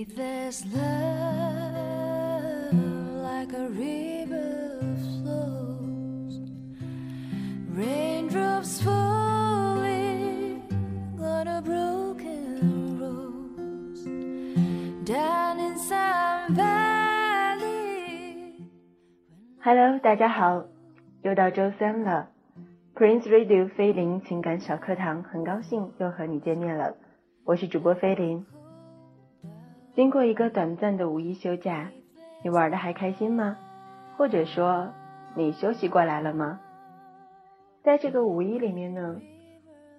Beneath this love, like a river flows, raindrops falling on a broken rose, down in some valley. Hello，大家好，又到周三了。Prince Radio 菲林情感小课堂，很高兴又和你见面了。我是主播菲林。 经过一个短暂的五一休假，你玩的还开心吗？或者说，你休息过来了吗？在这个五一里面呢，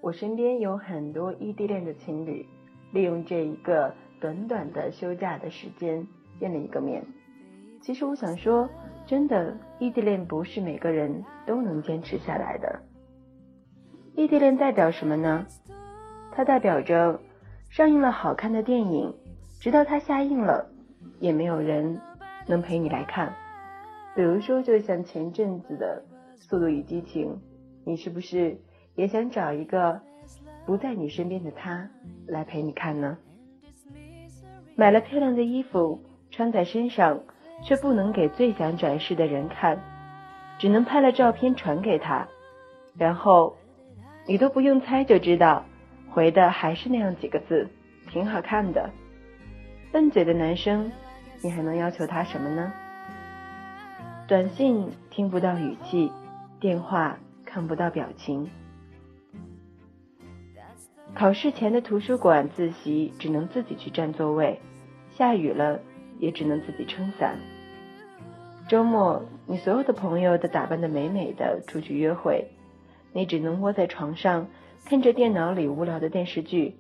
我身边有很多异地恋的情侣，利用这一个短短的休假的时间见了一个面。其实我想说，真的，异地恋不是每个人都能坚持下来的。异地恋代表什么呢？它代表着上映了好看的电影。直到它下映了，也没有人能陪你来看。比如说，就像前阵子的《速度与激情》，你是不是也想找一个不在你身边的他来陪你看呢？买了漂亮的衣服穿在身上，却不能给最想展示的人看，只能拍了照片传给他，然后你都不用猜就知道，回的还是那样几个字，挺好看的。笨嘴的男生，你还能要求他什么呢？短信听不到语气，电话看不到表情。考试前的图书馆自习只能自己去占座位，下雨了也只能自己撑伞。周末你所有的朋友都打扮的美美的出去约会，你只能窝在床上看着电脑里无聊的电视剧，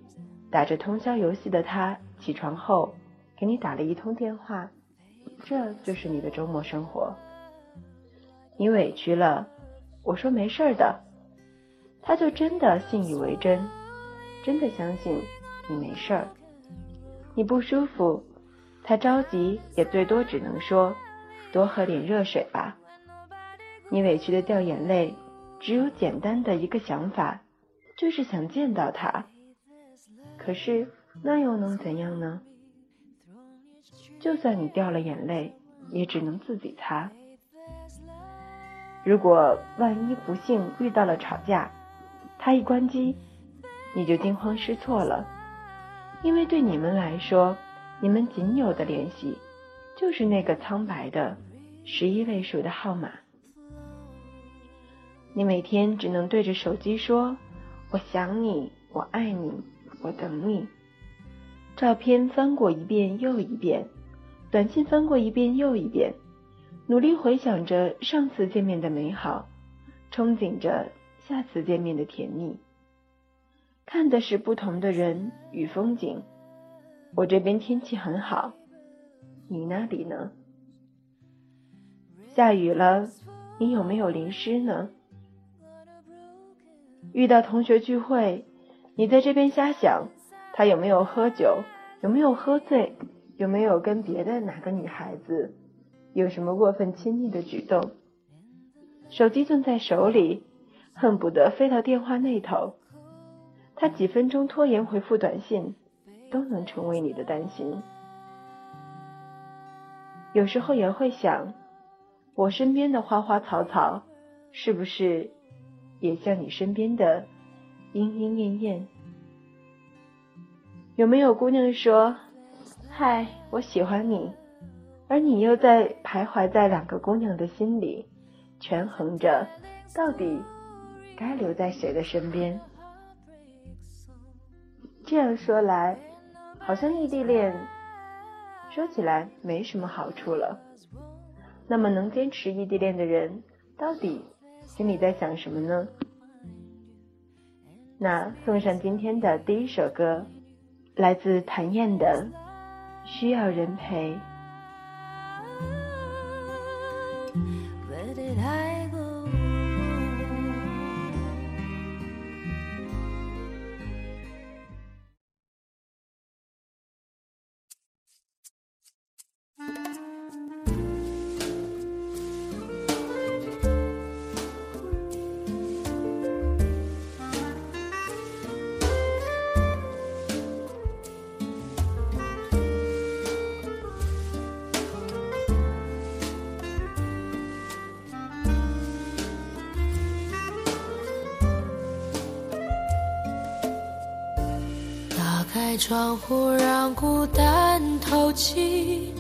打着通宵游戏的他起床后。给你打了一通电话，这就是你的周末生活。你委屈了，我说没事儿的，他就真的信以为真，真的相信你没事儿。你不舒服，他着急也最多只能说多喝点热水吧。你委屈的掉眼泪，只有简单的一个想法，就是想见到他。可是那又能怎样呢？就算你掉了眼泪，也只能自己擦。如果万一不幸遇到了吵架，他一关机，你就惊慌失措了，因为对你们来说，你们仅有的联系就是那个苍白的十一位数的号码。你每天只能对着手机说：“我想你，我爱你，我等你。”照片翻过一遍又一遍。短信翻过一遍又一遍，努力回想着上次见面的美好，憧憬着下次见面的甜蜜。看的是不同的人与风景。我这边天气很好，你那里呢？下雨了，你有没有淋湿呢？遇到同学聚会，你在这边瞎想，他有没有喝酒，有没有喝醉？有没有跟别的哪个女孩子有什么过分亲密的举动？手机攥在手里，恨不得飞到电话那头。他几分钟拖延回复短信，都能成为你的担心。有时候也会想，我身边的花花草草，是不是也像你身边的莺莺燕燕？有没有姑娘说？嗨，我喜欢你，而你又在徘徊在两个姑娘的心里，权衡着到底该留在谁的身边。这样说来，好像异地恋说起来没什么好处了。那么，能坚持异地恋的人，到底心里在想什么呢？那送上今天的第一首歌，来自谭燕的。需要人陪。窗户让孤单透气，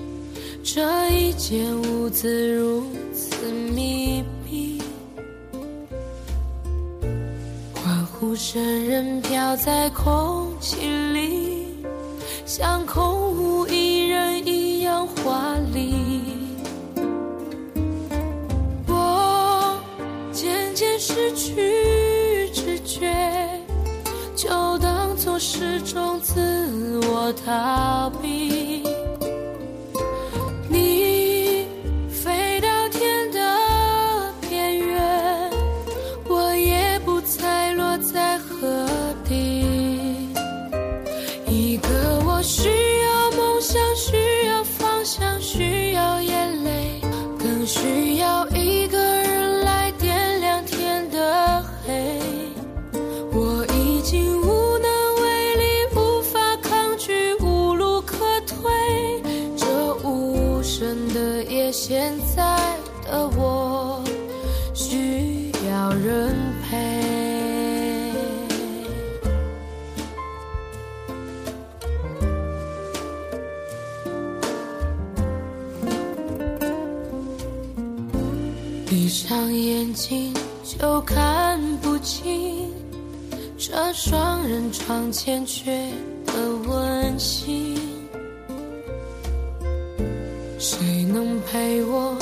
这一间屋子如此密闭。欢呼声仍飘在空气里，像空无一人一样华丽。是种自我逃避。双人床欠缺的温馨，谁能陪我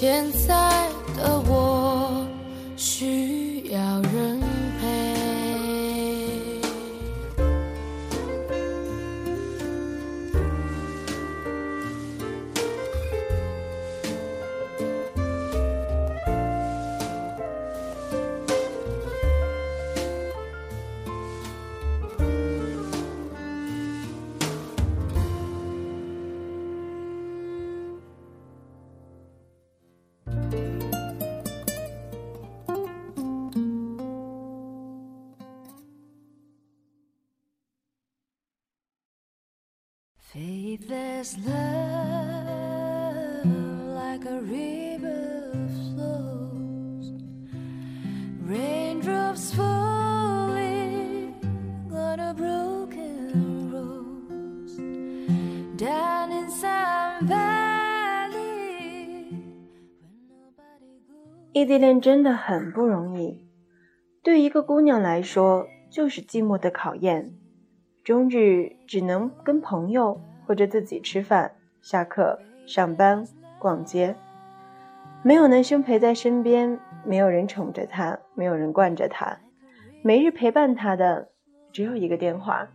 现在 Faithless love, like a river flows, raindrops falling on a broken rose, down in some valley where nobody goes. 异地恋真的很不容易，对一个姑娘来说，就是寂寞的考验。终日只能跟朋友或者自己吃饭、下课、上班、逛街，没有男生陪在身边，没有人宠着她，没有人惯着她，每日陪伴她的只有一个电话。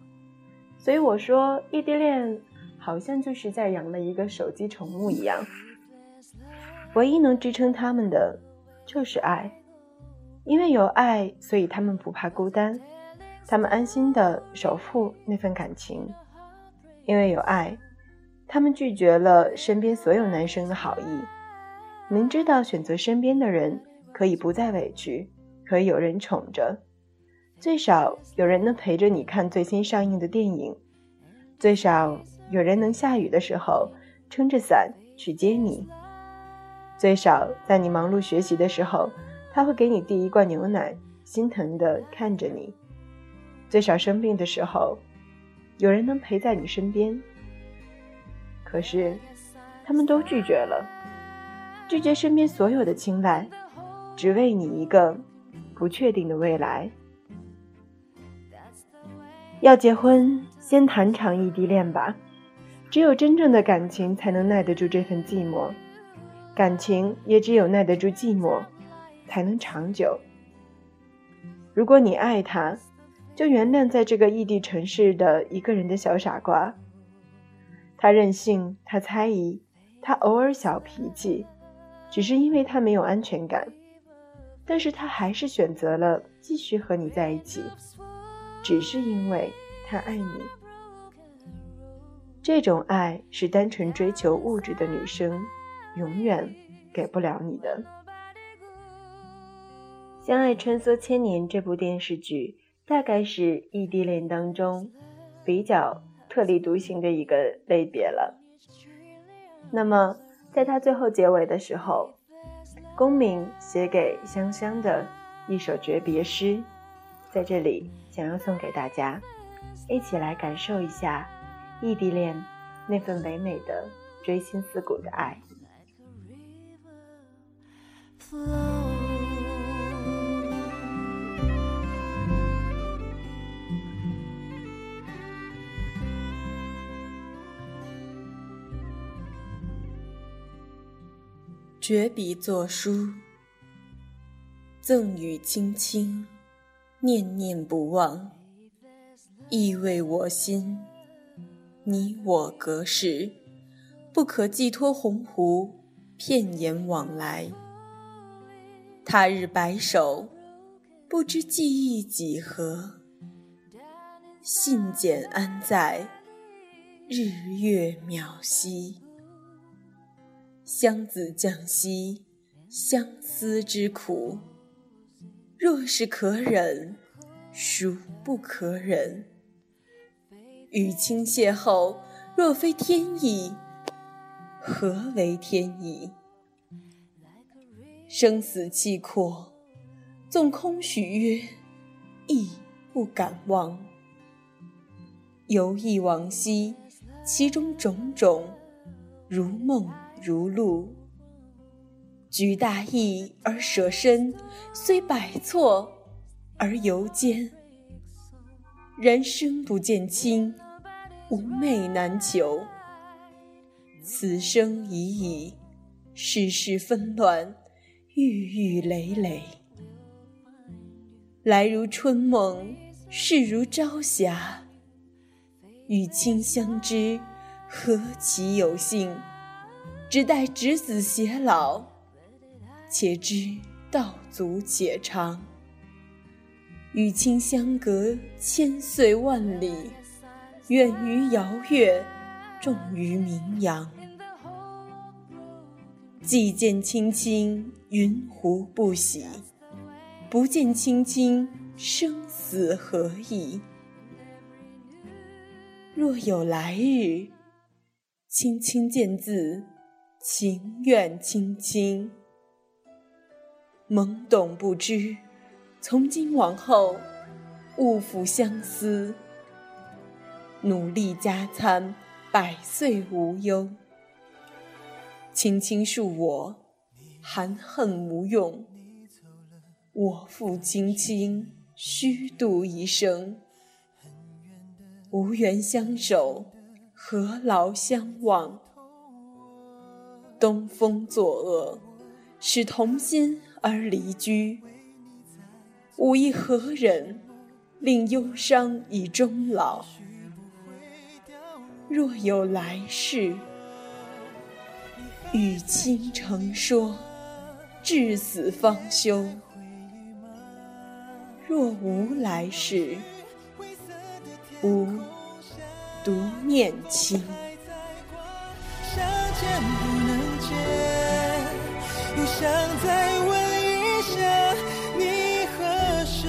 所以我说，异地恋好像就是在养了一个手机宠物一样，唯一能支撑他们的就是爱，因为有爱，所以他们不怕孤单。他们安心的守护那份感情，因为有爱，他们拒绝了身边所有男生的好意，明知道选择身边的人可以不再委屈，可以有人宠着，最少有人能陪着你看最新上映的电影，最少有人能下雨的时候撑着伞去接你，最少在你忙碌学习的时候，他会给你递一罐牛奶，心疼的看着你，最少生病的时候，有人能陪在你身边。可是，他们都拒绝了，拒绝身边所有的青睐，只为你一个不确定的未来。要结婚，先谈场异地恋吧。只有真正的感情才能耐得住这份寂寞，感情也只有耐得住寂寞，才能长久。如果你爱他，就原谅在这个异地城市的一个人的小傻瓜。他任性，他猜疑，他偶尔小脾气，只是因为他没有安全感。但是他还是选择了继续和你在一起，只是因为他爱你。这种爱是单纯追求物质的女生永远给不了你的。《相爱穿梭千年》这部电视剧，大概是异地恋当中比较。特立独行的一个类别了。那么，在他最后结尾的时候，公明写给香香的一首诀别诗，在这里想要送给大家，一起来感受一下异地恋那份唯美的锥心刺骨的爱。绝笔作书，赠与卿卿，念念不忘，意味我心。你我隔世，不可寄托鸿鹄，片言往来。他日白首，不知记忆几何。信笺安在？日月渺兮。相子将兮，相思之苦，若是可忍，孰不可忍？与卿邂逅，若非天意，何为天意？生死契阔，纵空许约，亦不敢忘。游忆往昔，其中种种，如梦。如露，举大义而舍身，虽百错而犹坚。人生不见亲，吾寐难求。此生已矣，世事纷乱，郁郁累累。来如春梦，逝如朝霞。与卿相知，何其有幸！只待执子偕老，且知道阻且长。与卿相隔千岁万里，远于遥月，重于名扬。既见卿卿，云胡不喜？不见卿卿，生死何以？若有来日，卿卿见字。情愿卿卿，懵懂不知，从今往后，勿负相思。努力加餐，百岁无忧。卿卿恕我，含恨无用。我负卿卿，虚度一生。无缘相守，何劳相忘？东风作恶，使同心而离居。吾亦何忍，令忧伤以终老？若有来世，与卿成说，至死方休。若无来世，吾独念卿。又想再问一下，你何时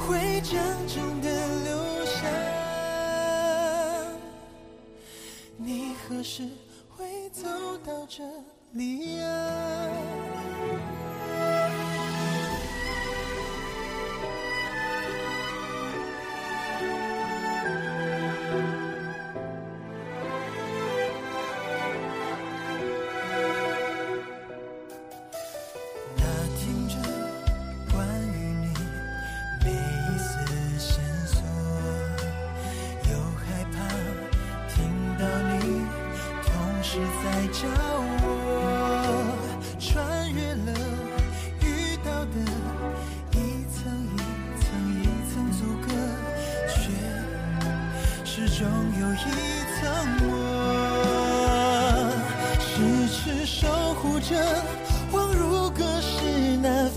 会真正的留下？你何时会走到这里啊？你疼我痴痴守护着恍如隔世难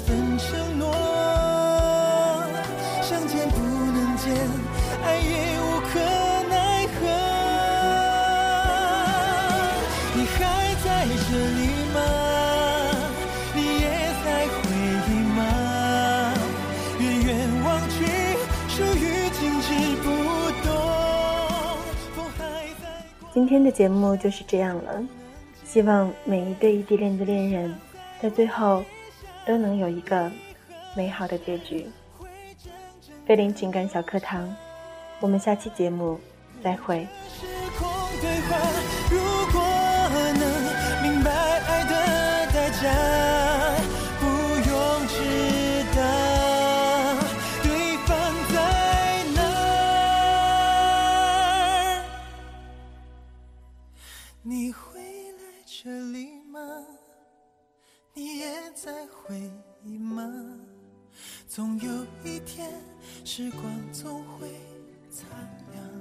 今天的节目就是这样了，希望每一对异地恋的恋人，在最后都能有一个美好的结局。菲林情感小课堂，我们下期节目再会。总有一天，时光总会擦亮。